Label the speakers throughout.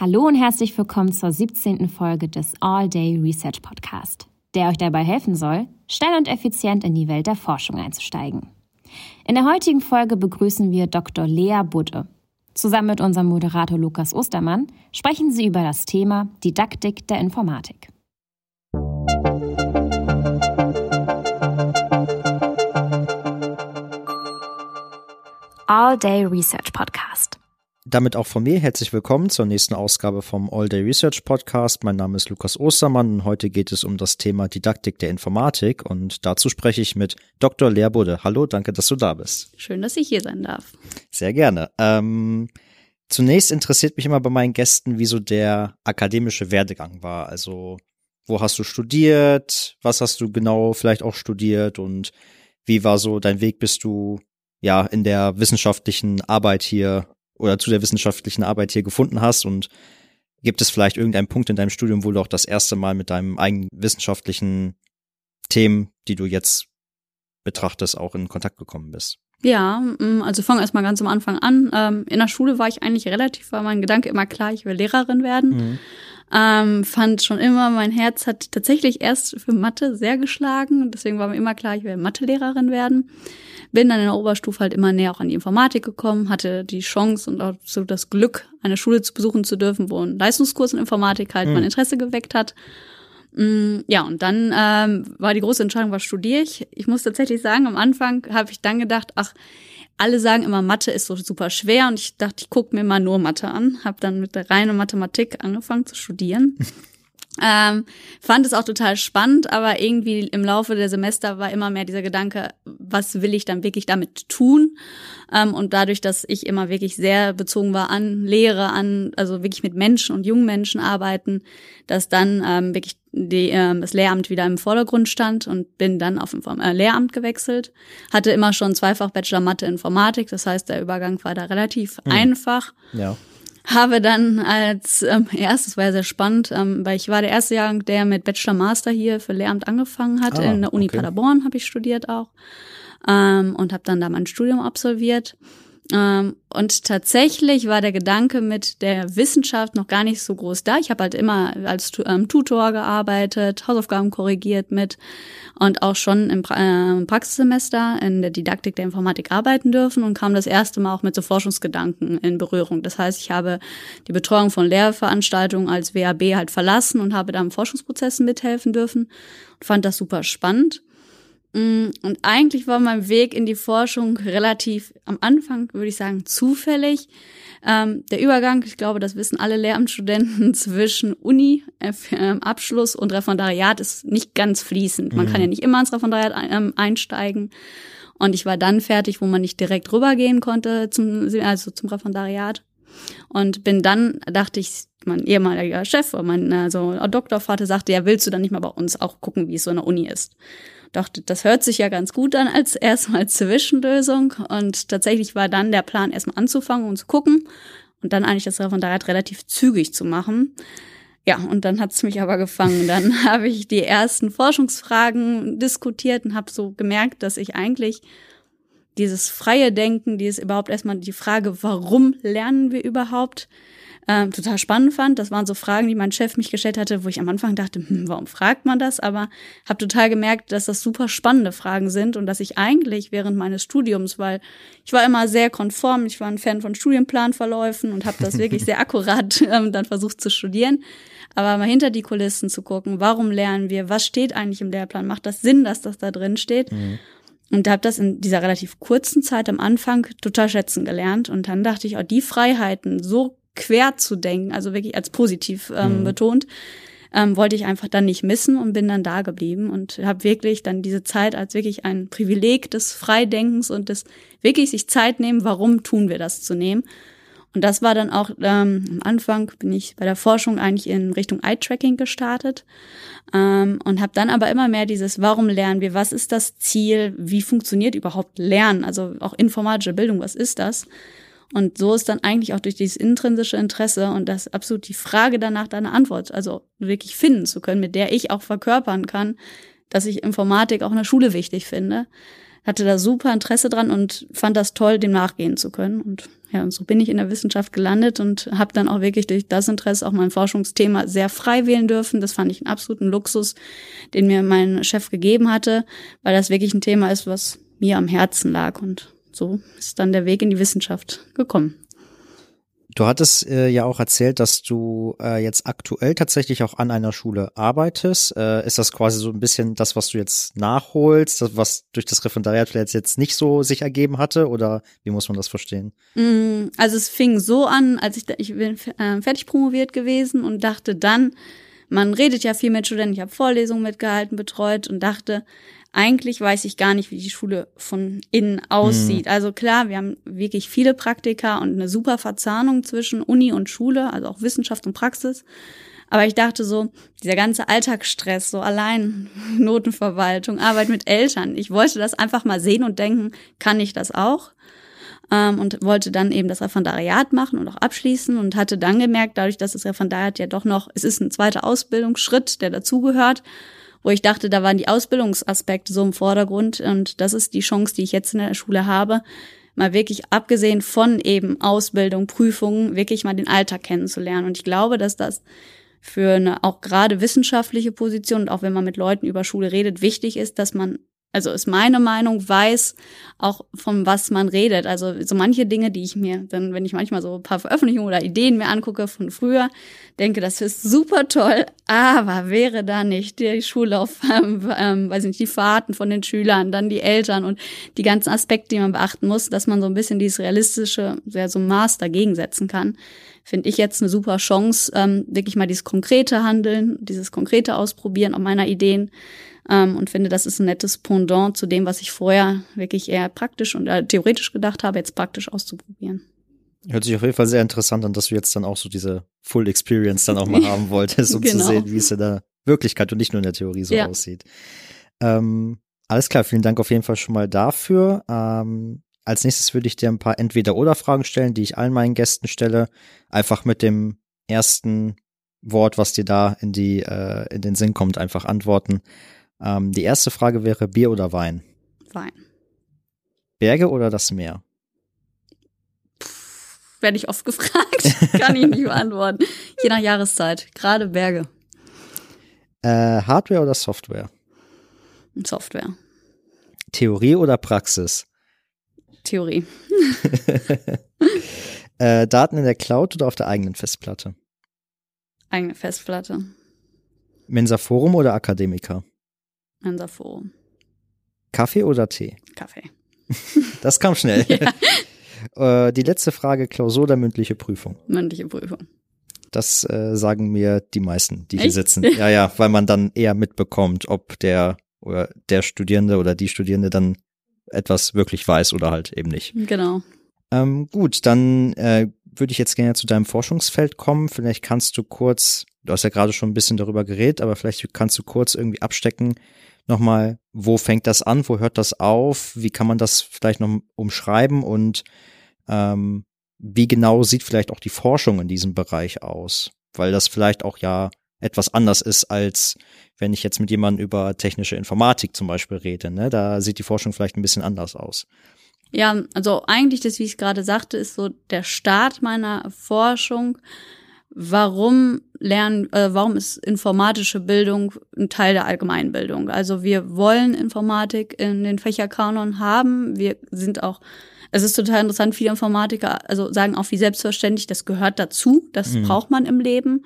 Speaker 1: Hallo und herzlich willkommen zur 17. Folge des All Day Research Podcast, der euch dabei helfen soll, schnell und effizient in die Welt der Forschung einzusteigen. In der heutigen Folge begrüßen wir Dr. Lea Budde. Zusammen mit unserem Moderator Lukas Ostermann sprechen sie über das Thema Didaktik der Informatik. All Day Research Podcast.
Speaker 2: Damit auch von mir herzlich willkommen zur nächsten Ausgabe vom All Day Research Podcast. Mein Name ist Lukas Ostermann und heute geht es um das Thema Didaktik der Informatik und dazu spreche ich mit Dr. Lehrbude. Hallo, danke, dass du da bist.
Speaker 3: Schön, dass ich hier sein darf.
Speaker 2: Sehr gerne. Ähm, zunächst interessiert mich immer bei meinen Gästen, wie so der akademische Werdegang war. Also, wo hast du studiert? Was hast du genau vielleicht auch studiert? Und wie war so dein Weg, bis du ja in der wissenschaftlichen Arbeit hier oder zu der wissenschaftlichen Arbeit hier gefunden hast und gibt es vielleicht irgendeinen Punkt in deinem Studium, wo du auch das erste Mal mit deinem eigenen wissenschaftlichen Themen, die du jetzt betrachtest, auch in Kontakt gekommen bist?
Speaker 3: Ja, mm, also fange erstmal ganz am Anfang an. Ähm, in der Schule war ich eigentlich relativ, war mein Gedanke immer klar, ich will Lehrerin werden. Mhm. Ähm, fand schon immer, mein Herz hat tatsächlich erst für Mathe sehr geschlagen. Deswegen war mir immer klar, ich will Mathelehrerin werden. Bin dann in der Oberstufe halt immer näher auch an die Informatik gekommen, hatte die Chance und auch so das Glück, eine Schule zu besuchen zu dürfen, wo ein Leistungskurs in Informatik halt mhm. mein Interesse geweckt hat. Mm, ja, und dann ähm, war die große Entscheidung, was studiere ich. Ich muss tatsächlich sagen, am Anfang habe ich dann gedacht, ach, alle sagen immer, Mathe ist so super schwer und ich dachte, ich gucke mir mal nur Mathe an. Habe dann mit der reinen Mathematik angefangen zu studieren. Ähm, fand es auch total spannend, aber irgendwie im Laufe der Semester war immer mehr dieser Gedanke, was will ich dann wirklich damit tun? Ähm, und dadurch, dass ich immer wirklich sehr bezogen war an Lehre, an, also wirklich mit Menschen und jungen Menschen arbeiten, dass dann ähm, wirklich die, äh, das Lehramt wieder im Vordergrund stand und bin dann auf Inform äh, Lehramt gewechselt. Hatte immer schon zweifach Bachelor Mathe Informatik, das heißt, der Übergang war da relativ mhm. einfach. Ja habe dann als ähm, erstes war ja sehr spannend, ähm, weil ich war der erste Jahrgang, der mit Bachelor Master hier für Lehramt angefangen hat. Ah, in der Uni okay. Paderborn habe ich studiert auch ähm, und habe dann da mein Studium absolviert. Ähm, und tatsächlich war der Gedanke mit der Wissenschaft noch gar nicht so groß da. Ich habe halt immer als ähm, Tutor gearbeitet, Hausaufgaben korrigiert mit und auch schon im pra äh, Praxissemester in der Didaktik der Informatik arbeiten dürfen und kam das erste Mal auch mit so Forschungsgedanken in Berührung. Das heißt, ich habe die Betreuung von Lehrveranstaltungen als WAB halt verlassen und habe da im Forschungsprozessen mithelfen dürfen und fand das super spannend. Mm, und eigentlich war mein Weg in die Forschung relativ am Anfang, würde ich sagen, zufällig. Ähm, der Übergang, ich glaube, das wissen alle Lehramtsstudenten zwischen Uni, äh, ähm, Abschluss und Referendariat ist nicht ganz fließend. Man mhm. kann ja nicht immer ins Referendariat äh, einsteigen. Und ich war dann fertig, wo man nicht direkt rübergehen konnte zum, also zum Referendariat. Und bin dann, dachte ich, mein ehemaliger Chef, mein also Doktorvater sagte, ja, willst du dann nicht mal bei uns auch gucken, wie es so in der Uni ist? Dachte, das hört sich ja ganz gut an als erstmal Zwischenlösung. Und tatsächlich war dann der Plan, erstmal anzufangen und zu gucken und dann eigentlich das Referendariat relativ zügig zu machen. Ja, und dann hat's mich aber gefangen. Dann habe ich die ersten Forschungsfragen diskutiert und habe so gemerkt, dass ich eigentlich dieses freie Denken, dieses überhaupt erstmal die Frage, warum lernen wir überhaupt, ähm, total spannend fand. Das waren so Fragen, die mein Chef mich gestellt hatte, wo ich am Anfang dachte, hm, warum fragt man das? Aber habe total gemerkt, dass das super spannende Fragen sind und dass ich eigentlich während meines Studiums, weil ich war immer sehr konform, ich war ein Fan von Studienplanverläufen und habe das wirklich sehr akkurat ähm, dann versucht zu studieren. Aber mal hinter die Kulissen zu gucken, warum lernen wir, was steht eigentlich im Lehrplan, macht das Sinn, dass das da drin steht? Mhm. Und habe das in dieser relativ kurzen Zeit am Anfang total schätzen gelernt. Und dann dachte ich, auch oh, die Freiheiten so quer zu denken, also wirklich als positiv ähm, mhm. betont, ähm, wollte ich einfach dann nicht missen und bin dann da geblieben und habe wirklich dann diese Zeit als wirklich ein Privileg des Freidenkens und des wirklich sich Zeit nehmen, warum tun wir das zu nehmen. Und das war dann auch ähm, am Anfang bin ich bei der Forschung eigentlich in Richtung Eye-Tracking gestartet ähm, und habe dann aber immer mehr dieses, warum lernen wir, was ist das Ziel, wie funktioniert überhaupt Lernen, also auch informatische Bildung, was ist das? Und so ist dann eigentlich auch durch dieses intrinsische Interesse und das absolut die Frage danach deine Antwort, also wirklich finden zu können, mit der ich auch verkörpern kann, dass ich Informatik auch in der Schule wichtig finde, hatte da super Interesse dran und fand das toll, dem nachgehen zu können. Und ja, und so bin ich in der Wissenschaft gelandet und habe dann auch wirklich durch das Interesse auch mein Forschungsthema sehr frei wählen dürfen. Das fand ich einen absoluten Luxus, den mir mein Chef gegeben hatte, weil das wirklich ein Thema ist, was mir am Herzen lag. Und so ist dann der Weg in die Wissenschaft gekommen.
Speaker 2: Du hattest äh, ja auch erzählt, dass du äh, jetzt aktuell tatsächlich auch an einer Schule arbeitest. Äh, ist das quasi so ein bisschen das, was du jetzt nachholst, das, was durch das Referendariat vielleicht jetzt nicht so sich ergeben hatte? Oder wie muss man das verstehen?
Speaker 3: Mm, also es fing so an, als ich, ich bin äh, fertig promoviert gewesen und dachte dann, man redet ja viel mit Studenten, ich habe Vorlesungen mitgehalten, betreut und dachte, eigentlich weiß ich gar nicht, wie die Schule von innen aussieht. Mhm. Also klar, wir haben wirklich viele Praktika und eine super Verzahnung zwischen Uni und Schule, also auch Wissenschaft und Praxis. Aber ich dachte so, dieser ganze Alltagsstress, so allein Notenverwaltung, Arbeit mit Eltern, ich wollte das einfach mal sehen und denken, kann ich das auch? Ähm, und wollte dann eben das Referendariat machen und auch abschließen und hatte dann gemerkt, dadurch, dass das Referendariat ja doch noch, es ist ein zweiter Ausbildungsschritt, der dazugehört, wo ich dachte, da waren die Ausbildungsaspekte so im Vordergrund und das ist die Chance, die ich jetzt in der Schule habe, mal wirklich abgesehen von eben Ausbildung, Prüfungen, wirklich mal den Alltag kennenzulernen. Und ich glaube, dass das für eine auch gerade wissenschaftliche Position und auch wenn man mit Leuten über Schule redet, wichtig ist, dass man also ist meine Meinung, weiß auch von was man redet. Also so manche Dinge, die ich mir dann, wenn ich manchmal so ein paar Veröffentlichungen oder Ideen mir angucke von früher, denke, das ist super toll, aber wäre da nicht die Schullauf, ähm, ähm, weiß nicht, die Fahrten von den Schülern, dann die Eltern und die ganzen Aspekte, die man beachten muss, dass man so ein bisschen dieses realistische, ja, so Maß dagegen setzen kann, finde ich jetzt eine super Chance, ähm, wirklich mal dieses konkrete Handeln, dieses konkrete Ausprobieren auch meiner Ideen ähm, und finde, das ist ein nettes Pendant zu dem, was ich vorher wirklich eher praktisch und äh, theoretisch gedacht habe, jetzt praktisch auszuprobieren.
Speaker 2: Hört sich auf jeden Fall sehr interessant an, dass du jetzt dann auch so diese Full Experience dann auch mal haben wolltest, um genau. zu sehen, wie es in der Wirklichkeit und nicht nur in der Theorie so ja. aussieht. Ähm, alles klar, vielen Dank auf jeden Fall schon mal dafür. Ähm, als nächstes würde ich dir ein paar Entweder-Oder-Fragen stellen, die ich allen meinen Gästen stelle. Einfach mit dem ersten Wort, was dir da in die äh, in den Sinn kommt, einfach antworten. Ähm, die erste Frage wäre Bier oder Wein?
Speaker 3: Wein.
Speaker 2: Berge oder das Meer?
Speaker 3: Werde ich oft gefragt, kann ich nicht beantworten. Je nach Jahreszeit, gerade Berge.
Speaker 2: Äh, Hardware oder Software?
Speaker 3: Software.
Speaker 2: Theorie oder Praxis?
Speaker 3: Theorie.
Speaker 2: äh, Daten in der Cloud oder auf der eigenen Festplatte?
Speaker 3: Eigene Festplatte.
Speaker 2: Mensa Forum oder Akademiker?
Speaker 3: Mensa Forum.
Speaker 2: Kaffee oder Tee?
Speaker 3: Kaffee.
Speaker 2: Das kam schnell. Ja. Äh, die letzte Frage, Klausur oder mündliche Prüfung?
Speaker 3: Mündliche Prüfung.
Speaker 2: Das äh, sagen mir die meisten, die Echt? hier sitzen. Ja, ja, weil man dann eher mitbekommt, ob der oder der Studierende oder die Studierende dann etwas wirklich weiß oder halt eben nicht.
Speaker 3: Genau.
Speaker 2: Ähm, gut, dann äh, würde ich jetzt gerne zu deinem Forschungsfeld kommen. Vielleicht kannst du kurz, du hast ja gerade schon ein bisschen darüber geredet, aber vielleicht kannst du kurz irgendwie abstecken, nochmal, wo fängt das an, wo hört das auf, wie kann man das vielleicht noch umschreiben und ähm, wie genau sieht vielleicht auch die Forschung in diesem Bereich aus? Weil das vielleicht auch ja etwas anders ist, als wenn ich jetzt mit jemandem über technische Informatik zum Beispiel rede. Ne? Da sieht die Forschung vielleicht ein bisschen anders aus.
Speaker 3: Ja, also eigentlich das, wie ich es gerade sagte, ist so der Start meiner Forschung. Warum lernen, äh, warum ist informatische Bildung ein Teil der Allgemeinbildung? Also wir wollen Informatik in den Fächerkanon haben. Wir sind auch, es ist total interessant, viele Informatiker, also sagen auch wie selbstverständlich, das gehört dazu, das mhm. braucht man im Leben.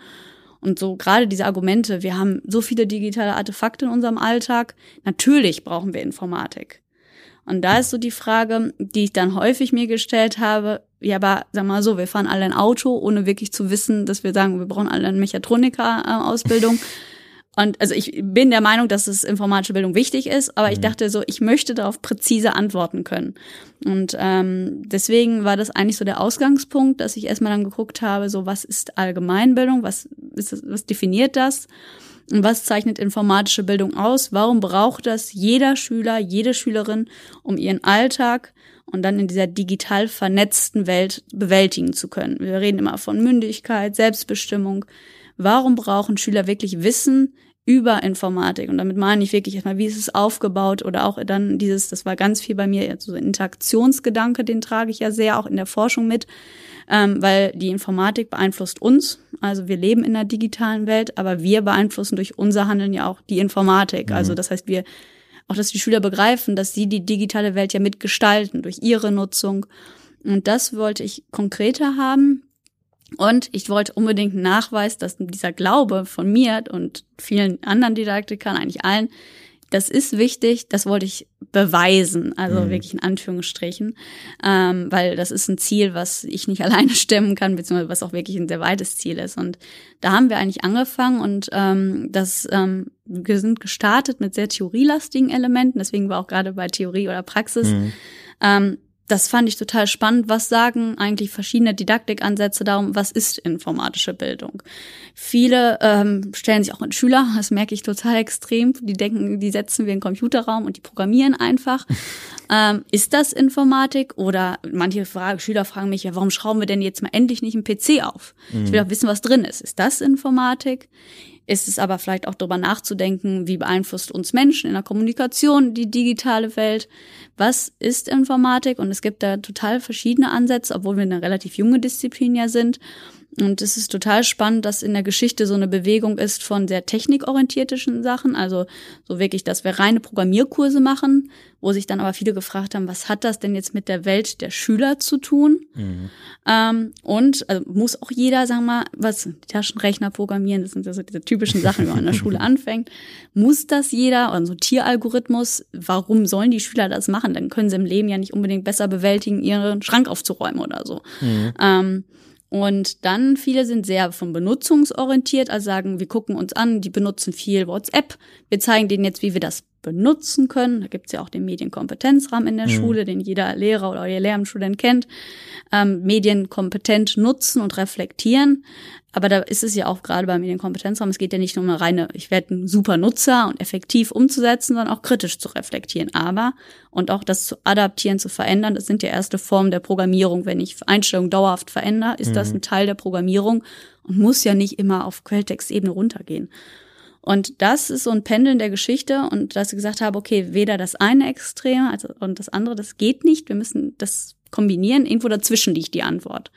Speaker 3: Und so gerade diese Argumente, wir haben so viele digitale Artefakte in unserem Alltag, natürlich brauchen wir Informatik. Und da ist so die Frage, die ich dann häufig mir gestellt habe, ja, aber sag mal so, wir fahren alle ein Auto, ohne wirklich zu wissen, dass wir sagen, wir brauchen alle eine Mechatroniker-Ausbildung. Und also ich bin der Meinung, dass es informatische Bildung wichtig ist, aber ich mhm. dachte so, ich möchte darauf präzise antworten können. Und ähm, deswegen war das eigentlich so der Ausgangspunkt, dass ich erstmal dann geguckt habe, so was ist Allgemeinbildung, was ist das, was definiert das? Und was zeichnet informatische Bildung aus? Warum braucht das jeder Schüler, jede Schülerin, um ihren Alltag und dann in dieser digital vernetzten Welt bewältigen zu können? Wir reden immer von Mündigkeit, Selbstbestimmung. Warum brauchen Schüler wirklich Wissen über Informatik. Und damit meine ich wirklich erstmal, wie ist es aufgebaut oder auch dann dieses, das war ganz viel bei mir, also Interaktionsgedanke, den trage ich ja sehr auch in der Forschung mit, ähm, weil die Informatik beeinflusst uns. Also wir leben in der digitalen Welt, aber wir beeinflussen durch unser Handeln ja auch die Informatik. Also mhm. Also das heißt, wir auch, dass die Schüler begreifen, dass sie die digitale Welt ja mitgestalten durch ihre Nutzung. Und das wollte ich konkreter haben. Und ich wollte unbedingt einen Nachweis, dass dieser Glaube von mir und vielen anderen Didaktikern, eigentlich allen, das ist wichtig, das wollte ich beweisen, also mhm. wirklich in Anführungsstrichen, ähm, weil das ist ein Ziel, was ich nicht alleine stemmen kann, beziehungsweise was auch wirklich ein sehr weites Ziel ist. Und da haben wir eigentlich angefangen und ähm, das ähm, wir sind gestartet mit sehr theorielastigen Elementen, deswegen war auch gerade bei Theorie oder Praxis mhm. ähm, das fand ich total spannend. Was sagen eigentlich verschiedene Didaktikansätze darum, was ist informatische Bildung? Viele ähm, stellen sich auch mit Schüler, das merke ich total extrem. Die denken, die setzen wir in den Computerraum und die programmieren einfach. ähm, ist das Informatik? Oder manche Frage, Schüler fragen mich ja, warum schrauben wir denn jetzt mal endlich nicht einen PC auf? Mhm. Ich will auch wissen, was drin ist. Ist das Informatik? Ist es aber vielleicht auch darüber nachzudenken, wie beeinflusst uns Menschen in der Kommunikation die digitale Welt? Was ist Informatik? Und es gibt da total verschiedene Ansätze, obwohl wir eine relativ junge Disziplin ja sind. Und es ist total spannend, dass in der Geschichte so eine Bewegung ist von sehr technikorientierten Sachen, also so wirklich, dass wir reine Programmierkurse machen, wo sich dann aber viele gefragt haben, was hat das denn jetzt mit der Welt der Schüler zu tun? Mhm. Ähm, und also muss auch jeder, sagen wir mal, was Taschenrechner programmieren, das sind also diese typischen Sachen, die man in der Schule anfängt. Muss das jeder? Und so Tieralgorithmus, warum sollen die Schüler das machen? Dann können sie im Leben ja nicht unbedingt besser bewältigen, ihren Schrank aufzuräumen oder so. Mhm. Ähm, und dann viele sind sehr von benutzungsorientiert, also sagen, wir gucken uns an, die benutzen viel WhatsApp. Wir zeigen denen jetzt, wie wir das benutzen können. Da gibt's ja auch den Medienkompetenzrahmen in der mhm. Schule, den jeder Lehrer oder jeder Lehramtsstudent kennt. Ähm, Medien kompetent nutzen und reflektieren. Aber da ist es ja auch gerade beim Medienkompetenzraum, es geht ja nicht nur um eine reine, ich werde ein super Nutzer und effektiv umzusetzen, sondern auch kritisch zu reflektieren. Aber und auch das zu adaptieren, zu verändern, das sind ja erste Formen der Programmierung. Wenn ich Einstellungen dauerhaft verändere, ist mhm. das ein Teil der Programmierung und muss ja nicht immer auf Quelltextebene runtergehen. Und das ist so ein Pendeln der Geschichte und dass ich gesagt habe, okay, weder das eine Extrem also, und das andere, das geht nicht. Wir müssen das kombinieren. Irgendwo dazwischen liegt die Antwort.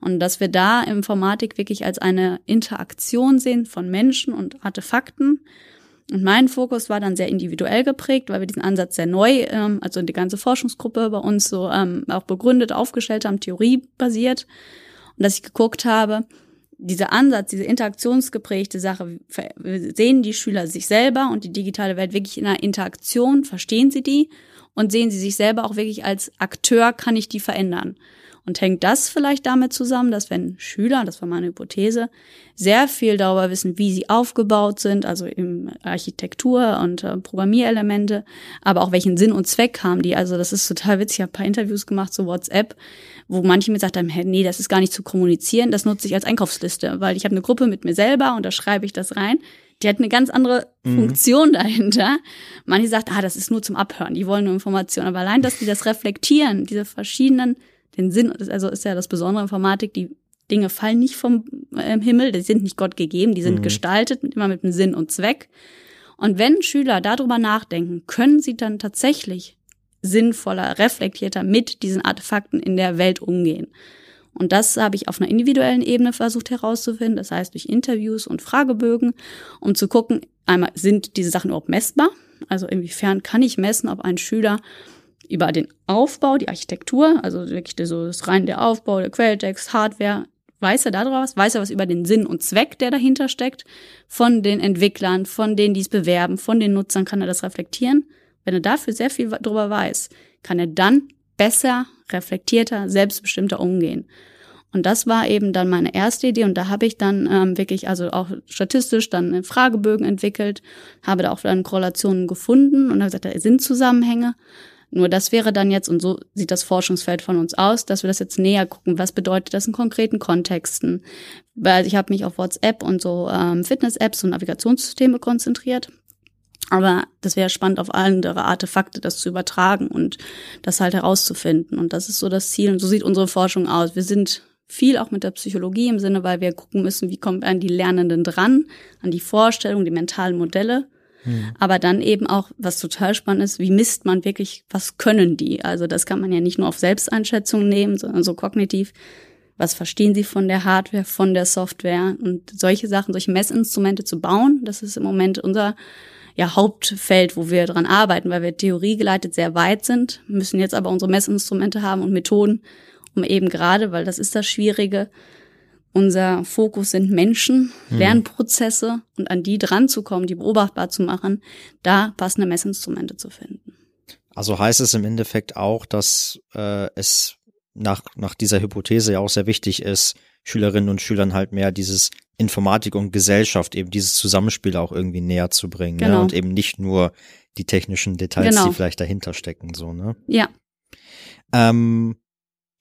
Speaker 3: Und dass wir da Informatik wirklich als eine Interaktion sehen von Menschen und Artefakten. Und mein Fokus war dann sehr individuell geprägt, weil wir diesen Ansatz sehr neu, ähm, also die ganze Forschungsgruppe bei uns so ähm, auch begründet, aufgestellt haben, theoriebasiert. Und dass ich geguckt habe, dieser Ansatz, diese interaktionsgeprägte Sache, sehen die Schüler sich selber und die digitale Welt wirklich in einer Interaktion, verstehen sie die und sehen sie sich selber auch wirklich als Akteur, kann ich die verändern. Und hängt das vielleicht damit zusammen, dass wenn Schüler, das war meine Hypothese, sehr viel darüber wissen, wie sie aufgebaut sind, also im Architektur und äh, Programmierelemente, aber auch welchen Sinn und Zweck haben die. Also das ist total witzig. Ich habe ein paar Interviews gemacht zu WhatsApp, wo manche mir gesagt haben, hey, nee, das ist gar nicht zu kommunizieren, das nutze ich als Einkaufsliste, weil ich habe eine Gruppe mit mir selber und da schreibe ich das rein. Die hat eine ganz andere mhm. Funktion dahinter. Manche sagt, ah, das ist nur zum Abhören, die wollen nur Informationen. Aber allein, dass die das reflektieren, diese verschiedenen den Sinn, also ist ja das Besondere Informatik, die Dinge fallen nicht vom äh, Himmel, die sind nicht Gott gegeben, die sind mhm. gestaltet, immer mit einem Sinn und Zweck. Und wenn Schüler darüber nachdenken, können sie dann tatsächlich sinnvoller, reflektierter mit diesen Artefakten in der Welt umgehen. Und das habe ich auf einer individuellen Ebene versucht herauszufinden, das heißt durch Interviews und Fragebögen, um zu gucken, einmal sind diese Sachen überhaupt messbar? Also inwiefern kann ich messen, ob ein Schüler über den Aufbau, die Architektur, also wirklich so das rein der Aufbau, der Quelltext, Hardware, weiß er darüber was, weiß er was über den Sinn und Zweck, der dahinter steckt, von den Entwicklern, von denen, die es bewerben, von den Nutzern kann er das reflektieren. Wenn er dafür sehr viel darüber weiß, kann er dann besser, reflektierter, selbstbestimmter umgehen. Und das war eben dann meine erste Idee und da habe ich dann ähm, wirklich, also auch statistisch dann Fragebögen entwickelt, habe da auch dann Korrelationen gefunden und habe gesagt, da sind Zusammenhänge nur das wäre dann jetzt, und so sieht das Forschungsfeld von uns aus, dass wir das jetzt näher gucken, was bedeutet das in konkreten Kontexten. Weil ich habe mich auf WhatsApp und so ähm, Fitness-Apps und Navigationssysteme konzentriert. Aber das wäre spannend, auf andere Artefakte das zu übertragen und das halt herauszufinden. Und das ist so das Ziel. Und so sieht unsere Forschung aus. Wir sind viel auch mit der Psychologie im Sinne, weil wir gucken müssen, wie kommen an die Lernenden dran, an die Vorstellung, die mentalen Modelle. Hm. Aber dann eben auch, was total spannend ist, wie misst man wirklich, was können die? Also das kann man ja nicht nur auf Selbsteinschätzung nehmen, sondern so kognitiv. Was verstehen sie von der Hardware, von der Software und solche Sachen, solche Messinstrumente zu bauen? Das ist im Moment unser ja, Hauptfeld, wo wir dran arbeiten, weil wir theoriegeleitet sehr weit sind, müssen jetzt aber unsere Messinstrumente haben und Methoden, um eben gerade, weil das ist das Schwierige, unser Fokus sind Menschen, hm. Lernprozesse und an die dran zu kommen, die beobachtbar zu machen, da passende Messinstrumente zu finden.
Speaker 2: Also heißt es im Endeffekt auch, dass äh, es nach, nach dieser Hypothese ja auch sehr wichtig ist, Schülerinnen und Schülern halt mehr dieses Informatik und Gesellschaft, eben dieses Zusammenspiel auch irgendwie näher zu bringen. Ne? Genau. Ne? Und eben nicht nur die technischen Details, genau. die vielleicht dahinter stecken, so, ne?
Speaker 3: Ja.
Speaker 2: Ähm,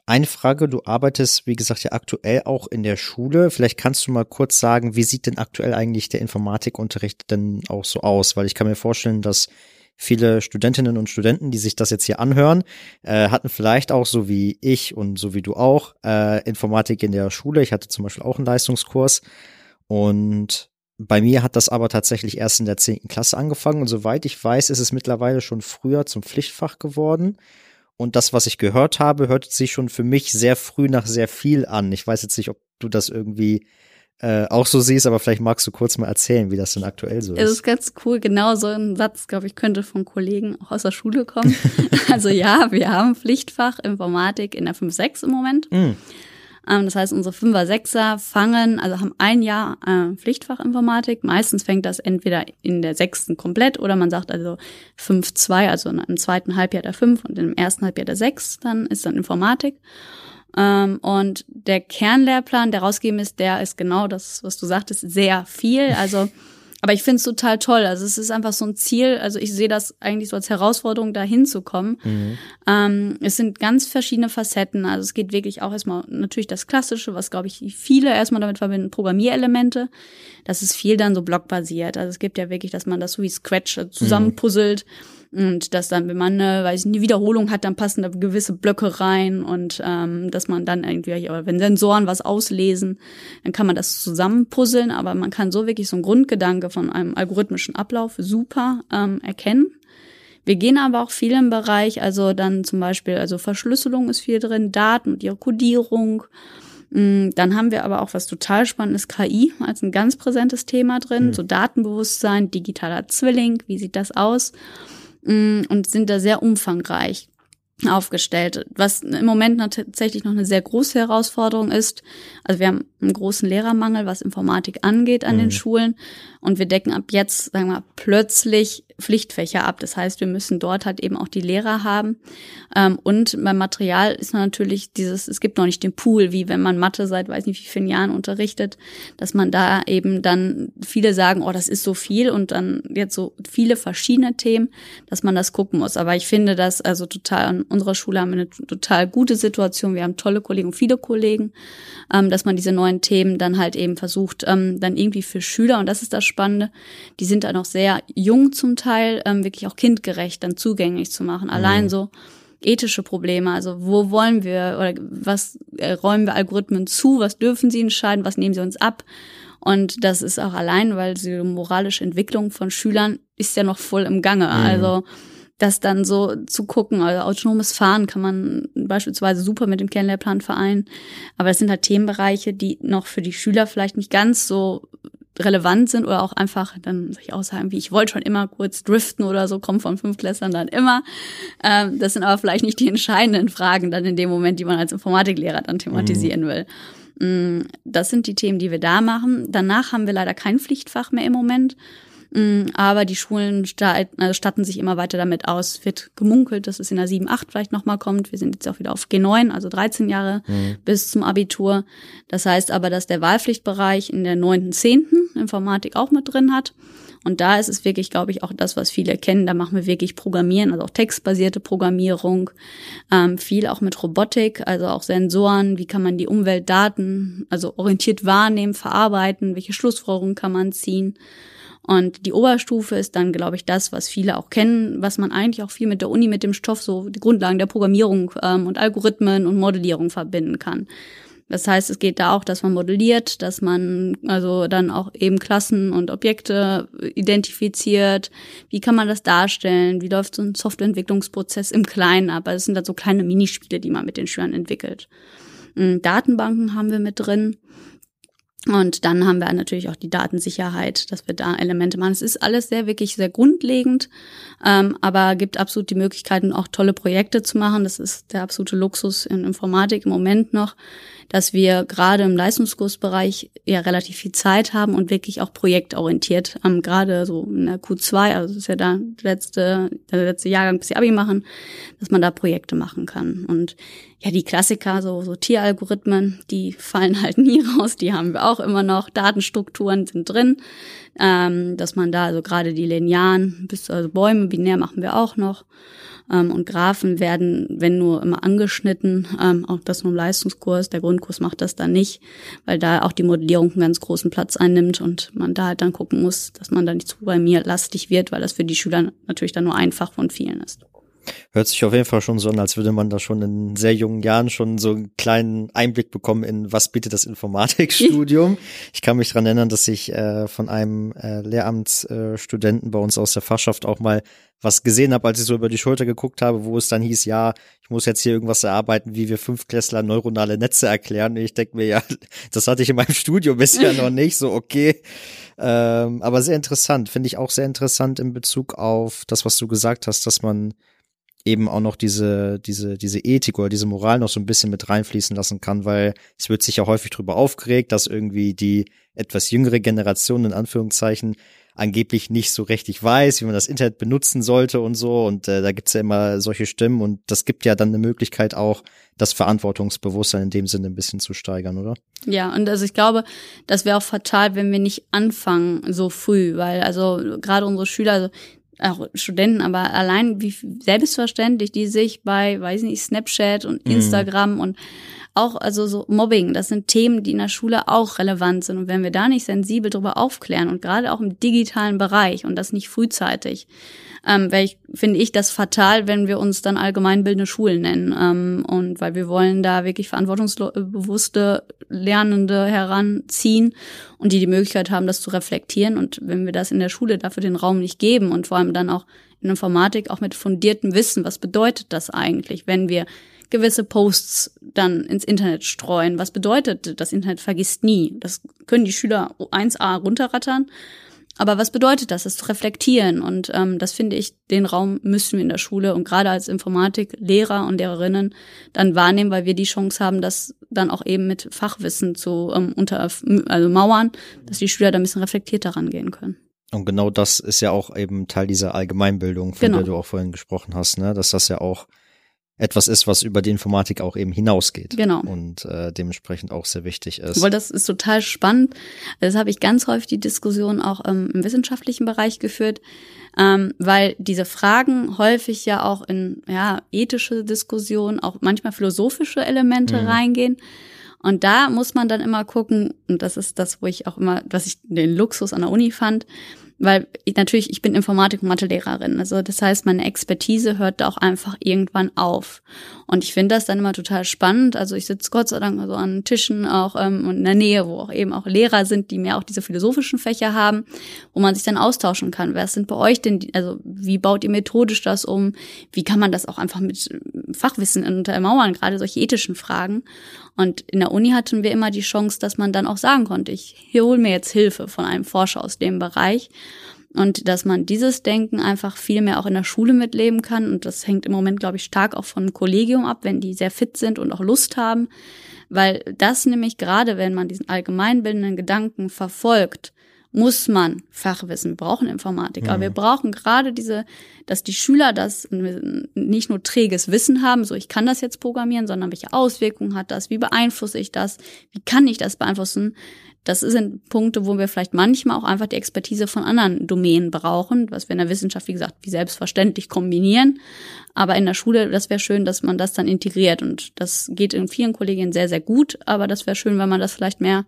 Speaker 2: eine Frage, du arbeitest, wie gesagt, ja aktuell auch in der Schule. Vielleicht kannst du mal kurz sagen, wie sieht denn aktuell eigentlich der Informatikunterricht denn auch so aus? Weil ich kann mir vorstellen, dass viele Studentinnen und Studenten, die sich das jetzt hier anhören, äh, hatten vielleicht auch so wie ich und so wie du auch äh, Informatik in der Schule. Ich hatte zum Beispiel auch einen Leistungskurs und bei mir hat das aber tatsächlich erst in der zehnten Klasse angefangen und soweit ich weiß, ist es mittlerweile schon früher zum Pflichtfach geworden. Und das, was ich gehört habe, hört sich schon für mich sehr früh nach sehr viel an. Ich weiß jetzt nicht, ob du das irgendwie äh, auch so siehst, aber vielleicht magst du kurz mal erzählen, wie das denn aktuell so ist.
Speaker 3: Es ist ganz cool, genau so ein Satz, glaube ich, könnte von Kollegen auch aus der Schule kommen. also ja, wir haben Pflichtfach Informatik in der 5-6 im Moment. Ähm, das heißt, unsere Fünfer, Sechser fangen, also haben ein Jahr äh, Pflichtfach Informatik. Meistens fängt das entweder in der sechsten komplett oder man sagt also 5-2, also im zweiten Halbjahr der 5 und im ersten Halbjahr der 6, dann ist dann Informatik. Ähm, und der Kernlehrplan, der rausgegeben ist, der ist genau das, was du sagtest, sehr viel. Also, aber ich finde es total toll. Also es ist einfach so ein Ziel. Also ich sehe das eigentlich so als Herausforderung, da hinzukommen. Mhm. Ähm, es sind ganz verschiedene Facetten. Also es geht wirklich auch erstmal natürlich das Klassische, was glaube ich viele erstmal damit verbinden, Programmierelemente. Das ist viel dann so blockbasiert. Also es gibt ja wirklich, dass man das so wie Scratch zusammenpuzzelt. Mhm und dass dann, wenn man eine, weiß ich, eine Wiederholung hat, dann passen da gewisse Blöcke rein und ähm, dass man dann irgendwie, aber wenn Sensoren was auslesen, dann kann man das zusammenpuzzeln, aber man kann so wirklich so einen Grundgedanke von einem algorithmischen Ablauf super ähm, erkennen. Wir gehen aber auch viel im Bereich, also dann zum Beispiel, also Verschlüsselung ist viel drin, Daten und ihre Codierung. Mm, dann haben wir aber auch was total spannendes, KI als ein ganz präsentes Thema drin, mhm. so Datenbewusstsein, digitaler Zwilling, wie sieht das aus? Mm, und sind da sehr umfangreich aufgestellt, was im Moment tatsächlich noch eine sehr große Herausforderung ist. Also wir haben einen großen Lehrermangel, was Informatik angeht an mhm. den Schulen und wir decken ab jetzt, sagen wir, plötzlich Pflichtfächer ab. Das heißt, wir müssen dort halt eben auch die Lehrer haben. Ähm, und beim Material ist natürlich dieses, es gibt noch nicht den Pool, wie wenn man Mathe seit weiß nicht wie vielen Jahren unterrichtet, dass man da eben dann viele sagen, oh, das ist so viel und dann jetzt so viele verschiedene Themen, dass man das gucken muss. Aber ich finde das also total, an unserer Schule haben wir eine total gute Situation. Wir haben tolle Kollegen viele Kollegen, ähm, dass man diese neuen Themen dann halt eben versucht, ähm, dann irgendwie für Schüler, und das ist das Spannende, die sind da noch sehr jung zum Teil, ähm, wirklich auch kindgerecht dann zugänglich zu machen. Allein mhm. so ethische Probleme, also wo wollen wir oder was äh, räumen wir Algorithmen zu, was dürfen sie entscheiden, was nehmen sie uns ab? Und das ist auch allein, weil die moralische Entwicklung von Schülern ist ja noch voll im Gange. Mhm. Also das dann so zu gucken. Also autonomes Fahren kann man beispielsweise super mit dem Kernlehrplan vereinen. Aber das sind halt Themenbereiche, die noch für die Schüler vielleicht nicht ganz so relevant sind oder auch einfach dann sich aussagen, wie ich wollte schon immer kurz driften oder so, kommt von fünf Klässern dann immer. Ähm, das sind aber vielleicht nicht die entscheidenden Fragen dann in dem Moment, die man als Informatiklehrer dann thematisieren mhm. will. Mm, das sind die Themen, die wir da machen. Danach haben wir leider kein Pflichtfach mehr im Moment. Mm, aber die Schulen also statten sich immer weiter damit aus. Wird gemunkelt, dass es in der 7, 8 vielleicht nochmal kommt. Wir sind jetzt auch wieder auf G9, also 13 Jahre mhm. bis zum Abitur. Das heißt aber, dass der Wahlpflichtbereich in der 9., 10. Informatik auch mit drin hat. Und da ist es wirklich, glaube ich, auch das, was viele kennen. Da machen wir wirklich Programmieren, also auch textbasierte Programmierung, ähm, viel auch mit Robotik, also auch Sensoren. Wie kann man die Umweltdaten, also orientiert wahrnehmen, verarbeiten? Welche Schlussfolgerungen kann man ziehen? Und die Oberstufe ist dann, glaube ich, das, was viele auch kennen, was man eigentlich auch viel mit der Uni, mit dem Stoff, so die Grundlagen der Programmierung ähm, und Algorithmen und Modellierung verbinden kann. Das heißt, es geht da auch, dass man modelliert, dass man also dann auch eben Klassen und Objekte identifiziert. Wie kann man das darstellen? Wie läuft so ein Softwareentwicklungsprozess im Kleinen ab? Also es sind dann so kleine Minispiele, die man mit den Schülern entwickelt. Hm, Datenbanken haben wir mit drin. Und dann haben wir natürlich auch die Datensicherheit, dass wir da Elemente machen. Es ist alles sehr, wirklich sehr grundlegend, ähm, aber gibt absolut die Möglichkeiten, auch tolle Projekte zu machen. Das ist der absolute Luxus in Informatik im Moment noch, dass wir gerade im Leistungskursbereich ja relativ viel Zeit haben und wirklich auch projektorientiert, ähm, gerade so in der Q2, also das ist ja da letzte, der letzte Jahrgang, bis sie Abi machen, dass man da Projekte machen kann. Und ja, die Klassiker, so, so Tieralgorithmen, die fallen halt nie raus, die haben wir auch immer noch. Datenstrukturen sind drin, ähm, dass man da, also gerade die Linearen, bis also Bäume, binär machen wir auch noch. Ähm, und Graphen werden, wenn nur immer angeschnitten, ähm, auch das nur im Leistungskurs, der Grundkurs macht das dann nicht, weil da auch die Modellierung einen ganz großen Platz einnimmt und man da halt dann gucken muss, dass man da nicht zu bei mir lastig wird, weil das für die Schüler natürlich dann nur einfach von vielen ist.
Speaker 2: Hört sich auf jeden Fall schon so an, als würde man da schon in sehr jungen Jahren schon so einen kleinen Einblick bekommen in was bietet das Informatikstudium. ich kann mich dran erinnern, dass ich äh, von einem äh, Lehramtsstudenten äh, bei uns aus der Fachschaft auch mal was gesehen habe, als ich so über die Schulter geguckt habe, wo es dann hieß, ja, ich muss jetzt hier irgendwas erarbeiten, wie wir Fünftklässler neuronale Netze erklären. Und ich denke mir, ja, das hatte ich in meinem Studium bisher noch nicht, so okay. Ähm, aber sehr interessant, finde ich auch sehr interessant in Bezug auf das, was du gesagt hast, dass man eben auch noch diese, diese, diese Ethik oder diese Moral noch so ein bisschen mit reinfließen lassen kann, weil es wird sich ja häufig darüber aufgeregt, dass irgendwie die etwas jüngere Generation in Anführungszeichen angeblich nicht so richtig weiß, wie man das Internet benutzen sollte und so. Und äh, da gibt's ja immer solche Stimmen und das gibt ja dann eine Möglichkeit auch, das Verantwortungsbewusstsein in dem Sinne ein bisschen zu steigern, oder?
Speaker 3: Ja, und also ich glaube, das wäre auch fatal, wenn wir nicht anfangen so früh, weil also gerade unsere Schüler, also auch Studenten, aber allein wie selbstverständlich die sich bei, weiß nicht, Snapchat und mhm. Instagram mhm. und auch also so Mobbing, das sind Themen, die in der Schule auch relevant sind. Und wenn wir da nicht sensibel darüber aufklären und gerade auch im digitalen Bereich und das nicht frühzeitig, ähm, ich, finde ich das fatal, wenn wir uns dann allgemeinbildende Schulen nennen. Ähm, und weil wir wollen da wirklich verantwortungsbewusste Lernende heranziehen und die die Möglichkeit haben, das zu reflektieren. Und wenn wir das in der Schule dafür den Raum nicht geben und vor allem dann auch in Informatik auch mit fundiertem Wissen, was bedeutet das eigentlich, wenn wir gewisse Posts dann ins Internet streuen. Was bedeutet, das Internet vergisst nie. Das können die Schüler 1a runterrattern aber was bedeutet das, es zu reflektieren? Und ähm, das finde ich, den Raum müssen wir in der Schule und gerade als Informatiklehrer und Lehrerinnen dann wahrnehmen, weil wir die Chance haben, das dann auch eben mit Fachwissen zu ähm, unter also mauern, dass die Schüler da ein bisschen reflektierter rangehen können.
Speaker 2: Und genau das ist ja auch eben Teil dieser Allgemeinbildung, von genau. der du auch vorhin gesprochen hast, ne? Dass das ja auch etwas ist, was über die Informatik auch eben hinausgeht.
Speaker 3: Genau.
Speaker 2: Und äh, dementsprechend auch sehr wichtig ist.
Speaker 3: Weil das ist total spannend. Das habe ich ganz häufig die Diskussion auch ähm, im wissenschaftlichen Bereich geführt, ähm, weil diese Fragen häufig ja auch in ja, ethische Diskussionen, auch manchmal philosophische Elemente mhm. reingehen. Und da muss man dann immer gucken, und das ist das, wo ich auch immer, was ich den Luxus an der Uni fand, weil ich, natürlich, ich bin Informatik- und Mathelehrerin. Also das heißt, meine Expertise hört da auch einfach irgendwann auf. Und ich finde das dann immer total spannend. Also ich sitze Gott sei Dank so an Tischen auch ähm, in der Nähe, wo auch eben auch Lehrer sind, die mehr auch diese philosophischen Fächer haben, wo man sich dann austauschen kann. Wer sind bei euch denn, die, also wie baut ihr methodisch das um? Wie kann man das auch einfach mit Fachwissen untermauern, gerade solche ethischen Fragen? Und in der Uni hatten wir immer die Chance, dass man dann auch sagen konnte, ich hole mir jetzt Hilfe von einem Forscher aus dem Bereich. Und dass man dieses Denken einfach viel mehr auch in der Schule mitleben kann. Und das hängt im Moment, glaube ich, stark auch vom Kollegium ab, wenn die sehr fit sind und auch Lust haben. Weil das nämlich gerade, wenn man diesen allgemeinbildenden Gedanken verfolgt, muss man Fachwissen, wir brauchen Informatik, aber wir mhm. brauchen gerade diese, dass die Schüler das nicht nur träges Wissen haben, so ich kann das jetzt programmieren, sondern welche Auswirkungen hat das, wie beeinflusse ich das, wie kann ich das beeinflussen. Das sind Punkte, wo wir vielleicht manchmal auch einfach die Expertise von anderen Domänen brauchen, was wir in der Wissenschaft, wie gesagt, wie selbstverständlich kombinieren. Aber in der Schule, das wäre schön, dass man das dann integriert. Und das geht in vielen Kollegien sehr, sehr gut. Aber das wäre schön, wenn man das vielleicht mehr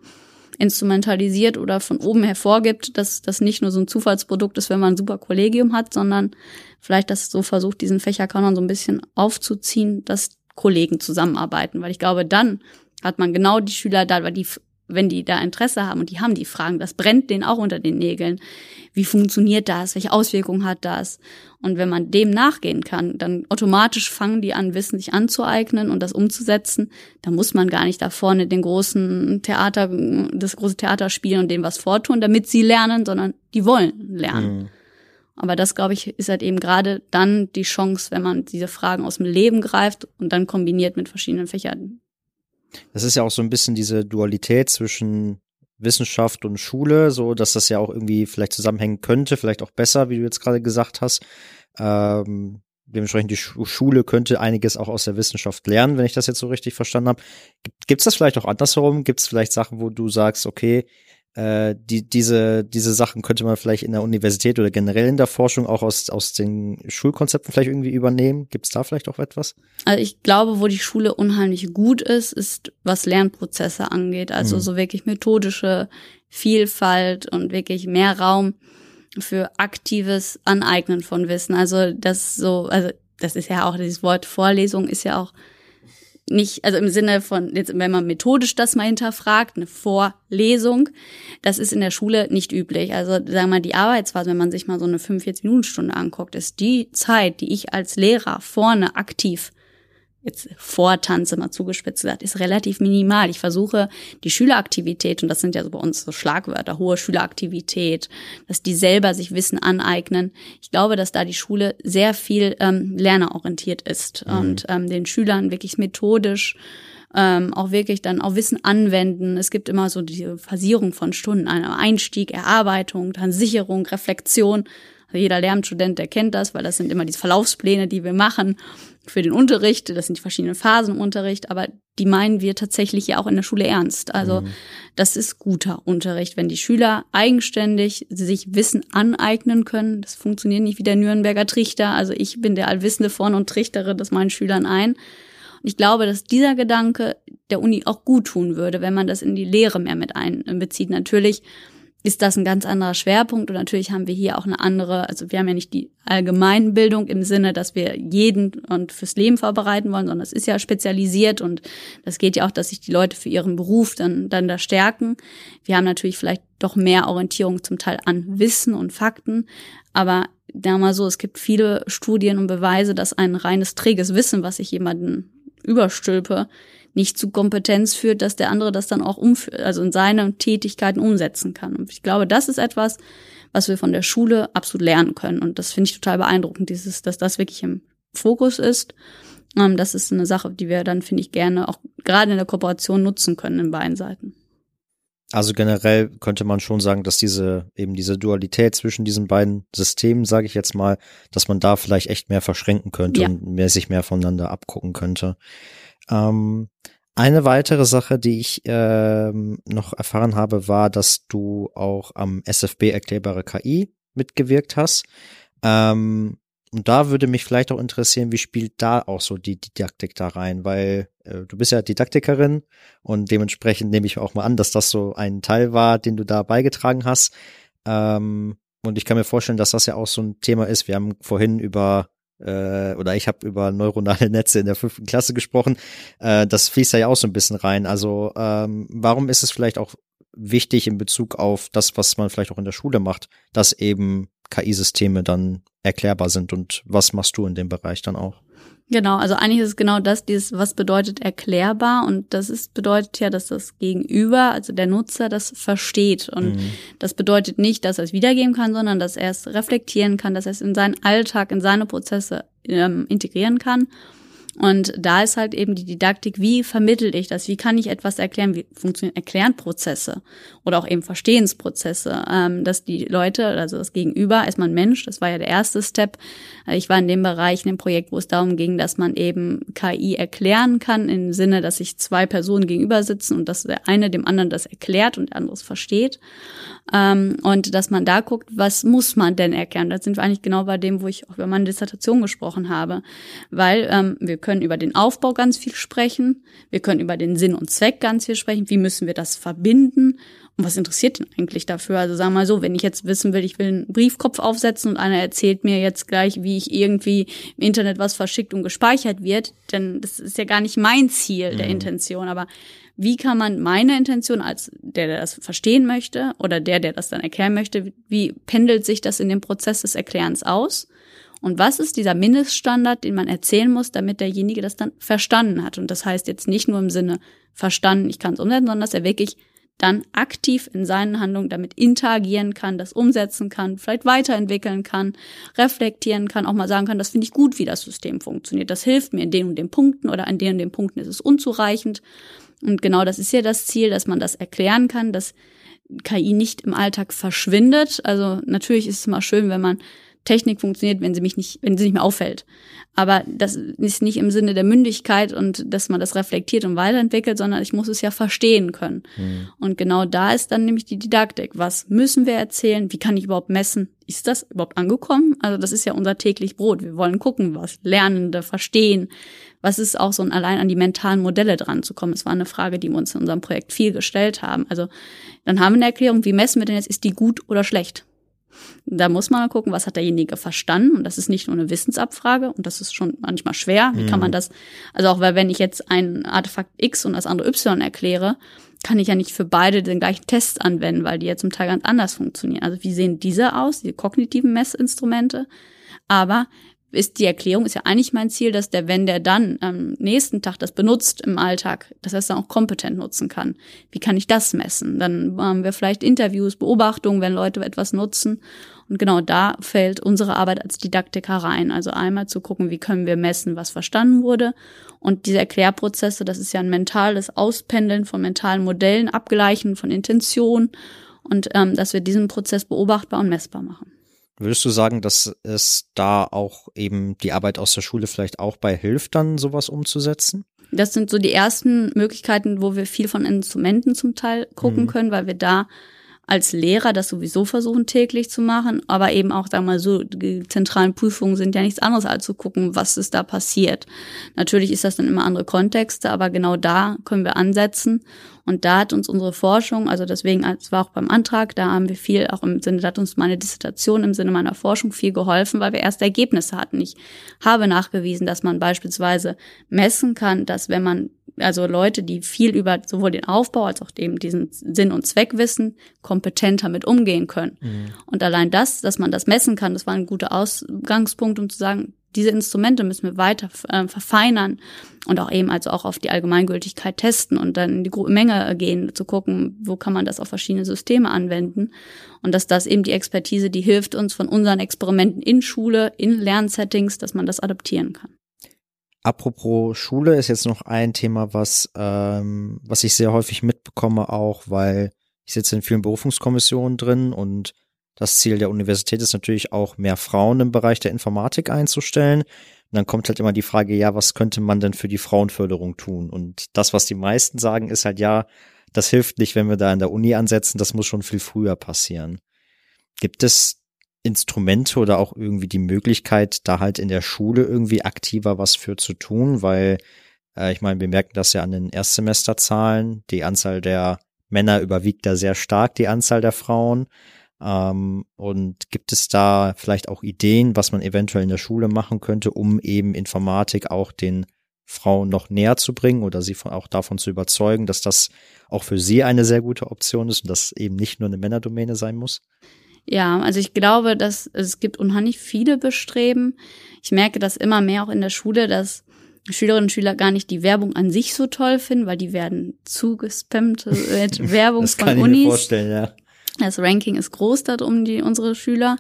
Speaker 3: instrumentalisiert oder von oben hervorgibt, dass das nicht nur so ein Zufallsprodukt ist, wenn man ein super Kollegium hat, sondern vielleicht das so versucht, diesen Fächerkanon so ein bisschen aufzuziehen, dass Kollegen zusammenarbeiten, weil ich glaube, dann hat man genau die Schüler da, weil die wenn die da Interesse haben und die haben die Fragen, das brennt denen auch unter den Nägeln. Wie funktioniert das? Welche Auswirkungen hat das? Und wenn man dem nachgehen kann, dann automatisch fangen die an, Wissen sich anzueignen und das umzusetzen. Da muss man gar nicht da vorne den großen Theater, das große Theater spielen und dem was vortun, damit sie lernen, sondern die wollen lernen. Mhm. Aber das, glaube ich, ist halt eben gerade dann die Chance, wenn man diese Fragen aus dem Leben greift und dann kombiniert mit verschiedenen Fächern
Speaker 2: das ist ja auch so ein bisschen diese Dualität zwischen Wissenschaft und Schule, so dass das ja auch irgendwie vielleicht zusammenhängen könnte, vielleicht auch besser, wie du jetzt gerade gesagt hast. Ähm, dementsprechend die Schule könnte einiges auch aus der Wissenschaft lernen, wenn ich das jetzt so richtig verstanden habe. Gibt es das vielleicht auch andersherum? Gibt es vielleicht Sachen, wo du sagst, okay, äh, die, diese, diese Sachen könnte man vielleicht in der Universität oder generell in der Forschung auch aus, aus den Schulkonzepten vielleicht irgendwie übernehmen? Gibt es da vielleicht auch etwas?
Speaker 3: Also ich glaube, wo die Schule unheimlich gut ist, ist, was Lernprozesse angeht. Also mhm. so wirklich methodische Vielfalt und wirklich mehr Raum für aktives Aneignen von Wissen. Also das so, also das ist ja auch, dieses Wort Vorlesung ist ja auch nicht, also im Sinne von, jetzt, wenn man methodisch das mal hinterfragt, eine Vorlesung, das ist in der Schule nicht üblich. Also sagen wir mal, die Arbeitsphase, wenn man sich mal so eine 45-Minuten-Stunde anguckt, ist die Zeit, die ich als Lehrer vorne aktiv jetzt Vortanze mal zugespitzt gesagt, ist relativ minimal. Ich versuche die Schüleraktivität, und das sind ja so bei uns so Schlagwörter, hohe Schüleraktivität, dass die selber sich Wissen aneignen. Ich glaube, dass da die Schule sehr viel ähm, lernerorientiert ist mhm. und ähm, den Schülern wirklich methodisch ähm, auch wirklich dann auch Wissen anwenden. Es gibt immer so diese Phasierung von Stunden, eine Einstieg, Erarbeitung, dann Sicherung, Reflexion. Also jeder Lehramtsstudent, der kennt das, weil das sind immer diese Verlaufspläne, die wir machen für den Unterricht. Das sind die verschiedenen Phasen im Unterricht, aber die meinen wir tatsächlich ja auch in der Schule ernst. Also mhm. das ist guter Unterricht, wenn die Schüler eigenständig sich Wissen aneignen können. Das funktioniert nicht wie der Nürnberger Trichter. Also ich bin der Allwissende vorne und trichtere das meinen Schülern ein. Und ich glaube, dass dieser Gedanke der Uni auch gut tun würde, wenn man das in die Lehre mehr mit einbezieht. Natürlich ist das ein ganz anderer Schwerpunkt. Und natürlich haben wir hier auch eine andere, also wir haben ja nicht die Allgemeinbildung im Sinne, dass wir jeden und fürs Leben vorbereiten wollen, sondern es ist ja spezialisiert und das geht ja auch, dass sich die Leute für ihren Beruf dann, dann da stärken. Wir haben natürlich vielleicht doch mehr Orientierung zum Teil an Wissen und Fakten, aber da mal so, es gibt viele Studien und Beweise, dass ein reines träges Wissen, was ich jemanden überstülpe, nicht zu Kompetenz führt, dass der andere das dann auch umführt, also in seine Tätigkeiten umsetzen kann. Und ich glaube, das ist etwas, was wir von der Schule absolut lernen können. Und das finde ich total beeindruckend, dieses, dass das wirklich im Fokus ist. Ähm, das ist eine Sache, die wir dann, finde ich, gerne auch gerade in der Kooperation nutzen können in beiden Seiten.
Speaker 2: Also generell könnte man schon sagen, dass diese eben diese Dualität zwischen diesen beiden Systemen, sage ich jetzt mal, dass man da vielleicht echt mehr verschränken könnte ja. und mehr sich mehr voneinander abgucken könnte. Ähm, eine weitere Sache, die ich ähm, noch erfahren habe, war, dass du auch am SFB erklärbare KI mitgewirkt hast. Ähm, und da würde mich vielleicht auch interessieren, wie spielt da auch so die Didaktik da rein? Weil äh, du bist ja Didaktikerin und dementsprechend nehme ich auch mal an, dass das so ein Teil war, den du da beigetragen hast. Ähm, und ich kann mir vorstellen, dass das ja auch so ein Thema ist. Wir haben vorhin über äh, oder ich habe über neuronale Netze in der fünften Klasse gesprochen. Äh, das fließt da ja auch so ein bisschen rein. Also ähm, warum ist es vielleicht auch wichtig in Bezug auf das, was man vielleicht auch in der Schule macht, dass eben KI-Systeme dann erklärbar sind und was machst du in dem Bereich dann auch?
Speaker 3: Genau, also eigentlich ist es genau das, dieses, was bedeutet erklärbar und das ist, bedeutet ja, dass das Gegenüber, also der Nutzer, das versteht und mhm. das bedeutet nicht, dass er es wiedergeben kann, sondern dass er es reflektieren kann, dass er es in seinen Alltag, in seine Prozesse ähm, integrieren kann und da ist halt eben die Didaktik, wie vermittel ich das? Wie kann ich etwas erklären? Wie funktionieren Erklärensprozesse oder auch eben Verstehensprozesse? Ähm, dass die Leute, also das Gegenüber, ist man Mensch, das war ja der erste Step. Äh, ich war in dem Bereich, in dem Projekt, wo es darum ging, dass man eben KI erklären kann, im Sinne, dass sich zwei Personen gegenüber sitzen und dass der eine dem anderen das erklärt und der andere es versteht. Ähm, und dass man da guckt, was muss man denn erklären? Da sind wir eigentlich genau bei dem, wo ich auch über meine Dissertation gesprochen habe. Weil ähm, wir können über den Aufbau ganz viel sprechen, wir können über den Sinn und Zweck ganz viel sprechen, wie müssen wir das verbinden Und was interessiert den eigentlich dafür? Also sagen wir mal so, wenn ich jetzt wissen will, ich will einen Briefkopf aufsetzen und einer erzählt mir jetzt gleich, wie ich irgendwie im Internet was verschickt und gespeichert wird, dann das ist ja gar nicht mein Ziel der mhm. Intention. Aber wie kann man meine Intention als der, der das verstehen möchte oder der, der das dann erklären möchte, wie pendelt sich das in dem Prozess des Erklärens aus? Und was ist dieser Mindeststandard, den man erzählen muss, damit derjenige das dann verstanden hat? Und das heißt jetzt nicht nur im Sinne verstanden, ich kann es umsetzen, sondern dass er wirklich dann aktiv in seinen Handlungen damit interagieren kann, das umsetzen kann, vielleicht weiterentwickeln kann, reflektieren kann, auch mal sagen kann, das finde ich gut, wie das System funktioniert. Das hilft mir in den und den Punkten oder an den und den Punkten ist es unzureichend. Und genau das ist ja das Ziel, dass man das erklären kann, dass KI nicht im Alltag verschwindet. Also natürlich ist es immer schön, wenn man Technik funktioniert, wenn sie mich nicht, wenn sie nicht mehr auffällt. Aber das ist nicht im Sinne der Mündigkeit und dass man das reflektiert und weiterentwickelt, sondern ich muss es ja verstehen können. Mhm. Und genau da ist dann nämlich die Didaktik. Was müssen wir erzählen? Wie kann ich überhaupt messen? Ist das überhaupt angekommen? Also das ist ja unser täglich Brot. Wir wollen gucken, was Lernende verstehen. Was ist auch so ein allein an die mentalen Modelle dran zu kommen? Es war eine Frage, die wir uns in unserem Projekt viel gestellt haben. Also dann haben wir eine Erklärung, wie messen wir denn jetzt, ist die gut oder schlecht? Da muss man gucken, was hat derjenige verstanden. Und das ist nicht nur eine Wissensabfrage und das ist schon manchmal schwer. Wie kann man mhm. das, also auch weil wenn ich jetzt ein Artefakt X und das andere Y erkläre, kann ich ja nicht für beide den gleichen Test anwenden, weil die ja zum Teil ganz anders funktionieren. Also wie sehen diese aus, die kognitiven Messinstrumente? Aber ist die Erklärung, ist ja eigentlich mein Ziel, dass der, wenn der dann am nächsten Tag das benutzt im Alltag, dass er es dann auch kompetent nutzen kann. Wie kann ich das messen? Dann haben wir vielleicht Interviews, Beobachtungen, wenn Leute etwas nutzen. Und genau da fällt unsere Arbeit als Didaktiker rein. Also einmal zu gucken, wie können wir messen, was verstanden wurde. Und diese Erklärprozesse, das ist ja ein mentales Auspendeln von mentalen Modellen, Abgleichen von Intention und ähm, dass wir diesen Prozess beobachtbar und messbar machen.
Speaker 2: Würdest du sagen, dass es da auch eben die Arbeit aus der Schule vielleicht auch bei hilft, dann sowas umzusetzen?
Speaker 3: Das sind so die ersten Möglichkeiten, wo wir viel von Instrumenten zum Teil gucken mhm. können, weil wir da als Lehrer das sowieso versuchen täglich zu machen, aber eben auch, sagen wir mal so, die zentralen Prüfungen sind ja nichts anderes als zu gucken, was ist da passiert. Natürlich ist das dann immer andere Kontexte, aber genau da können wir ansetzen und da hat uns unsere Forschung, also deswegen, es war auch beim Antrag, da haben wir viel, auch im Sinne, da hat uns meine Dissertation im Sinne meiner Forschung viel geholfen, weil wir erste Ergebnisse hatten. Ich habe nachgewiesen, dass man beispielsweise messen kann, dass wenn man also Leute, die viel über sowohl den Aufbau als auch eben diesen Sinn und Zweck wissen, kompetenter mit umgehen können. Mhm. Und allein das, dass man das messen kann, das war ein guter Ausgangspunkt, um zu sagen, diese Instrumente müssen wir weiter äh, verfeinern und auch eben also auch auf die Allgemeingültigkeit testen und dann in die Menge gehen, zu gucken, wo kann man das auf verschiedene Systeme anwenden. Und dass das eben die Expertise, die hilft uns von unseren Experimenten in Schule, in Lernsettings, dass man das adaptieren kann.
Speaker 2: Apropos Schule ist jetzt noch ein Thema, was, ähm, was ich sehr häufig mitbekomme, auch weil ich sitze in vielen Berufungskommissionen drin und das Ziel der Universität ist natürlich auch, mehr Frauen im Bereich der Informatik einzustellen. Und dann kommt halt immer die Frage, ja, was könnte man denn für die Frauenförderung tun? Und das, was die meisten sagen, ist halt, ja, das hilft nicht, wenn wir da in der Uni ansetzen, das muss schon viel früher passieren. Gibt es Instrumente oder auch irgendwie die Möglichkeit, da halt in der Schule irgendwie aktiver was für zu tun, weil äh, ich meine, wir merken das ja an den Erstsemesterzahlen, die Anzahl der Männer überwiegt da sehr stark die Anzahl der Frauen. Ähm, und gibt es da vielleicht auch Ideen, was man eventuell in der Schule machen könnte, um eben Informatik auch den Frauen noch näher zu bringen oder sie von, auch davon zu überzeugen, dass das auch für sie eine sehr gute Option ist und das eben nicht nur eine Männerdomäne sein muss?
Speaker 3: Ja, also ich glaube, dass es gibt unheimlich viele Bestreben. Ich merke das immer mehr auch in der Schule, dass Schülerinnen und Schüler gar nicht die Werbung an sich so toll finden, weil die werden zugespammt mit Werbung das von
Speaker 2: kann
Speaker 3: Unis.
Speaker 2: Ich mir vorstellen, ja.
Speaker 3: Das Ranking ist groß da um die unsere Schüler.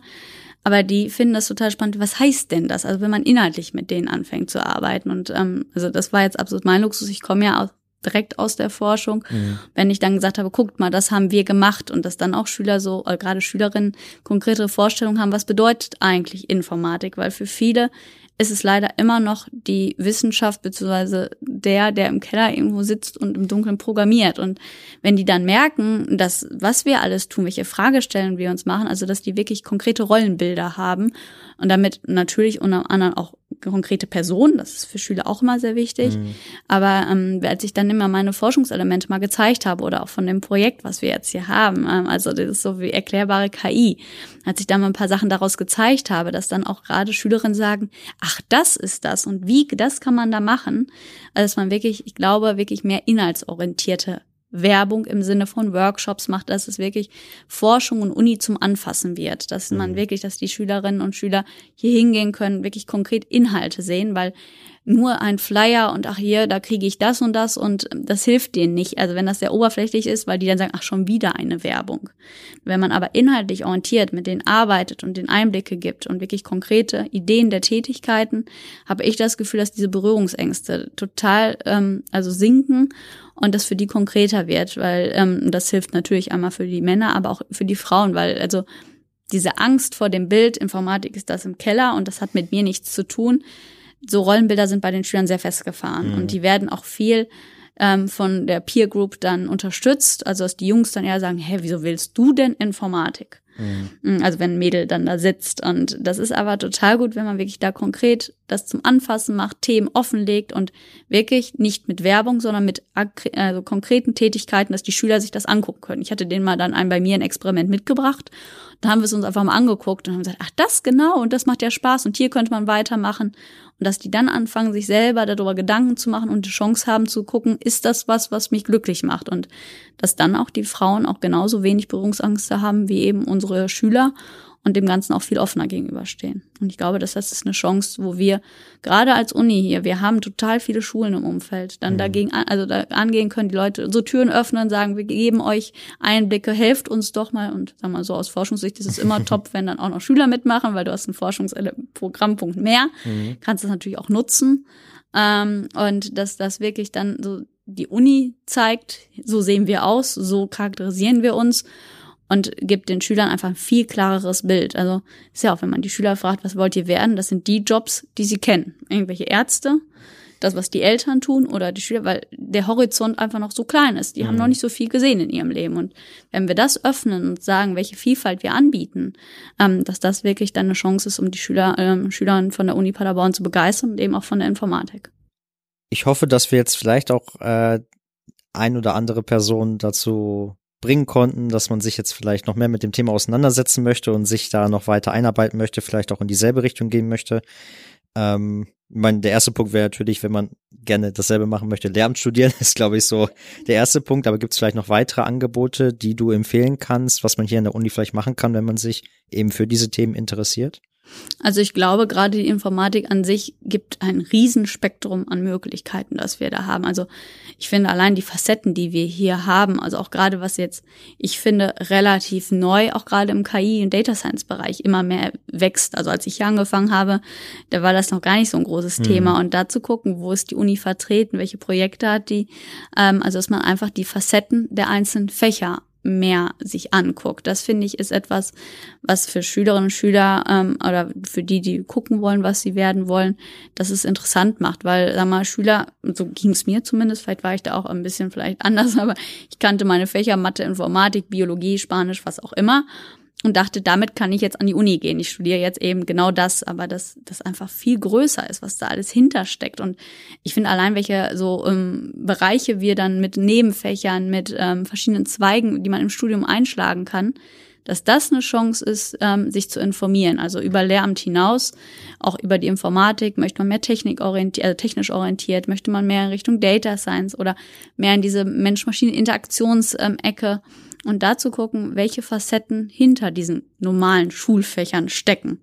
Speaker 3: Aber die finden das total spannend. Was heißt denn das? Also wenn man inhaltlich mit denen anfängt zu arbeiten. Und ähm, also das war jetzt absolut mein Luxus. Ich komme ja aus, direkt aus der Forschung. Mhm. Wenn ich dann gesagt habe, guckt mal, das haben wir gemacht und dass dann auch Schüler so, oder gerade Schülerinnen konkrete Vorstellungen haben, was bedeutet eigentlich Informatik? Weil für viele ist es leider immer noch die Wissenschaft beziehungsweise der, der im Keller irgendwo sitzt und im Dunkeln programmiert. Und wenn die dann merken, dass was wir alles tun, welche Fragestellungen wir uns machen, also dass die wirklich konkrete Rollenbilder haben und damit natürlich unter anderem auch konkrete Person, das ist für Schüler auch immer sehr wichtig. Mhm. Aber ähm, als ich dann immer meine Forschungselemente mal gezeigt habe oder auch von dem Projekt, was wir jetzt hier haben, ähm, also das ist so wie erklärbare KI, als ich dann mal ein paar Sachen daraus gezeigt habe, dass dann auch gerade Schülerinnen sagen, ach, das ist das und wie, das kann man da machen, also dass man wirklich, ich glaube, wirklich mehr inhaltsorientierte Werbung im Sinne von Workshops macht, dass es wirklich Forschung und Uni zum Anfassen wird, dass man mhm. wirklich, dass die Schülerinnen und Schüler hier hingehen können, wirklich konkret Inhalte sehen, weil nur ein Flyer und ach hier, da kriege ich das und das und das hilft denen nicht. Also wenn das sehr oberflächlich ist, weil die dann sagen, ach schon wieder eine Werbung. Wenn man aber inhaltlich orientiert mit denen arbeitet und den Einblicke gibt und wirklich konkrete Ideen der Tätigkeiten, habe ich das Gefühl, dass diese Berührungsängste total ähm, also sinken und das für die konkreter wird, weil ähm, das hilft natürlich einmal für die Männer, aber auch für die Frauen, weil also diese Angst vor dem Bild, Informatik ist das im Keller und das hat mit mir nichts zu tun. So Rollenbilder sind bei den Schülern sehr festgefahren mhm. und die werden auch viel ähm, von der Peer Group dann unterstützt. Also dass die Jungs dann eher sagen, hä, wieso willst du denn Informatik? Mhm. Also wenn ein Mädel dann da sitzt. Und das ist aber total gut, wenn man wirklich da konkret das zum Anfassen macht, Themen offenlegt und wirklich nicht mit Werbung, sondern mit also konkreten Tätigkeiten, dass die Schüler sich das angucken können. Ich hatte denen mal dann ein bei mir ein Experiment mitgebracht. Da haben wir es uns einfach mal angeguckt und haben gesagt, ach das genau und das macht ja Spaß und hier könnte man weitermachen. Und dass die dann anfangen, sich selber darüber Gedanken zu machen und die Chance haben zu gucken, ist das was, was mich glücklich macht? Und dass dann auch die Frauen auch genauso wenig Berührungsangst haben wie eben unsere Schüler und dem Ganzen auch viel offener gegenüberstehen. Und ich glaube, dass das ist eine Chance, wo wir gerade als Uni hier, wir haben total viele Schulen im Umfeld, dann mhm. dagegen, also da angehen können, die Leute so Türen öffnen, sagen, wir geben euch Einblicke, helft uns doch mal. Und sag mal so aus Forschungssicht ist es immer top, wenn dann auch noch Schüler mitmachen, weil du hast einen Forschungsprogrammpunkt mehr, mhm. kannst das natürlich auch nutzen. Ähm, und dass das wirklich dann so die Uni zeigt, so sehen wir aus, so charakterisieren wir uns und gibt den Schülern einfach ein viel klareres Bild. Also ist ja auch, wenn man die Schüler fragt, was wollt ihr werden, das sind die Jobs, die sie kennen. Irgendwelche Ärzte, das, was die Eltern tun oder die Schüler, weil der Horizont einfach noch so klein ist. Die mhm. haben noch nicht so viel gesehen in ihrem Leben. Und wenn wir das öffnen und sagen, welche Vielfalt wir anbieten, ähm, dass das wirklich dann eine Chance ist, um die Schüler, ähm, Schülern von der Uni Paderborn zu begeistern und eben auch von der Informatik.
Speaker 2: Ich hoffe, dass wir jetzt vielleicht auch äh, ein oder andere Person dazu bringen konnten, dass man sich jetzt vielleicht noch mehr mit dem Thema auseinandersetzen möchte und sich da noch weiter einarbeiten möchte, vielleicht auch in dieselbe Richtung gehen möchte. Ähm, ich meine, der erste Punkt wäre natürlich, wenn man gerne dasselbe machen möchte, Lehramt studieren, ist, glaube ich, so der erste Punkt. Aber gibt es vielleicht noch weitere Angebote, die du empfehlen kannst, was man hier in der Uni vielleicht machen kann, wenn man sich eben für diese Themen interessiert?
Speaker 3: Also ich glaube, gerade die Informatik an sich gibt ein Riesenspektrum an Möglichkeiten, das wir da haben. Also ich finde allein die Facetten, die wir hier haben, also auch gerade was jetzt, ich finde, relativ neu, auch gerade im KI- und Data Science-Bereich immer mehr wächst. Also als ich hier angefangen habe, da war das noch gar nicht so ein großes mhm. Thema. Und da zu gucken, wo ist die Uni vertreten, welche Projekte hat die, ähm, also dass man einfach die Facetten der einzelnen Fächer mehr sich anguckt. Das finde ich ist etwas, was für Schülerinnen und Schüler ähm, oder für die, die gucken wollen, was sie werden wollen, dass es interessant macht, weil sag mal Schüler, so ging es mir zumindest, vielleicht war ich da auch ein bisschen vielleicht anders, aber ich kannte meine Fächer Mathe, Informatik, Biologie, Spanisch, was auch immer und dachte, damit kann ich jetzt an die Uni gehen. Ich studiere jetzt eben genau das, aber das, das einfach viel größer ist, was da alles hintersteckt. Und ich finde allein, welche so ähm, Bereiche wir dann mit Nebenfächern, mit ähm, verschiedenen Zweigen, die man im Studium einschlagen kann, dass das eine Chance ist, ähm, sich zu informieren. Also über Lehramt hinaus, auch über die Informatik, möchte man mehr Technik orientiert, also technisch orientiert, möchte man mehr in Richtung Data Science oder mehr in diese Mensch-Maschinen-Interaktionsecke. Ähm, und dazu gucken, welche Facetten hinter diesen normalen Schulfächern stecken.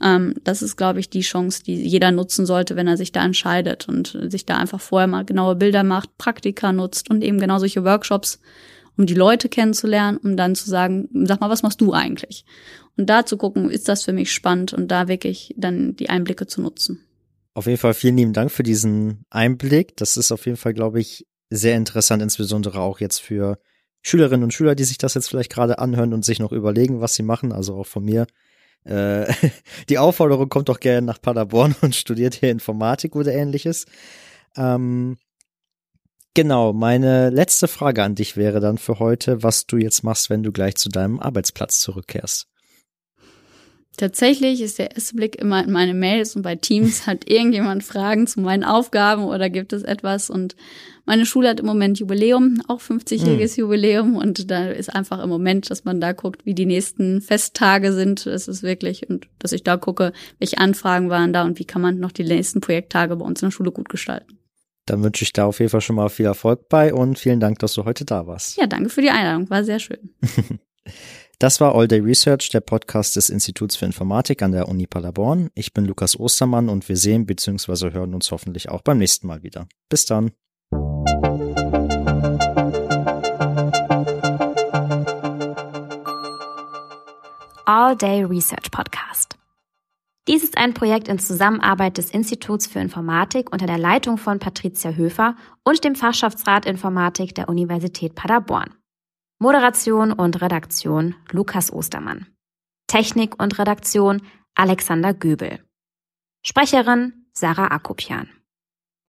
Speaker 3: Ähm, das ist, glaube ich, die Chance, die jeder nutzen sollte, wenn er sich da entscheidet und sich da einfach vorher mal genaue Bilder macht, Praktika nutzt und eben genau solche Workshops, um die Leute kennenzulernen, um dann zu sagen, sag mal, was machst du eigentlich? Und da zu gucken, ist das für mich spannend und da wirklich dann die Einblicke zu nutzen.
Speaker 2: Auf jeden Fall vielen lieben Dank für diesen Einblick. Das ist auf jeden Fall, glaube ich, sehr interessant, insbesondere auch jetzt für Schülerinnen und Schüler, die sich das jetzt vielleicht gerade anhören und sich noch überlegen, was sie machen, also auch von mir. Äh, die Aufforderung kommt doch gerne nach Paderborn und studiert hier Informatik oder ähnliches. Ähm, genau, meine letzte Frage an dich wäre dann für heute, was du jetzt machst, wenn du gleich zu deinem Arbeitsplatz zurückkehrst.
Speaker 3: Tatsächlich ist der erste Blick immer in meine Mails und bei Teams hat irgendjemand Fragen zu meinen Aufgaben oder gibt es etwas und meine Schule hat im Moment Jubiläum, auch 50-jähriges hm. Jubiläum und da ist einfach im Moment, dass man da guckt, wie die nächsten Festtage sind. Es ist wirklich und dass ich da gucke, welche Anfragen waren da und wie kann man noch die nächsten Projekttage bei uns in der Schule gut gestalten.
Speaker 2: Dann wünsche ich da auf jeden Fall schon mal viel Erfolg bei und vielen Dank, dass du heute da warst.
Speaker 3: Ja, danke für die Einladung, war sehr schön.
Speaker 2: Das war All Day Research, der Podcast des Instituts für Informatik an der Uni Paderborn. Ich bin Lukas Ostermann und wir sehen bzw. hören uns hoffentlich auch beim nächsten Mal wieder. Bis dann.
Speaker 1: All Day Research Podcast. Dies ist ein Projekt in Zusammenarbeit des Instituts für Informatik unter der Leitung von Patricia Höfer und dem Fachschaftsrat Informatik der Universität Paderborn. Moderation und Redaktion Lukas Ostermann. Technik und Redaktion Alexander Göbel. Sprecherin Sarah Akopian.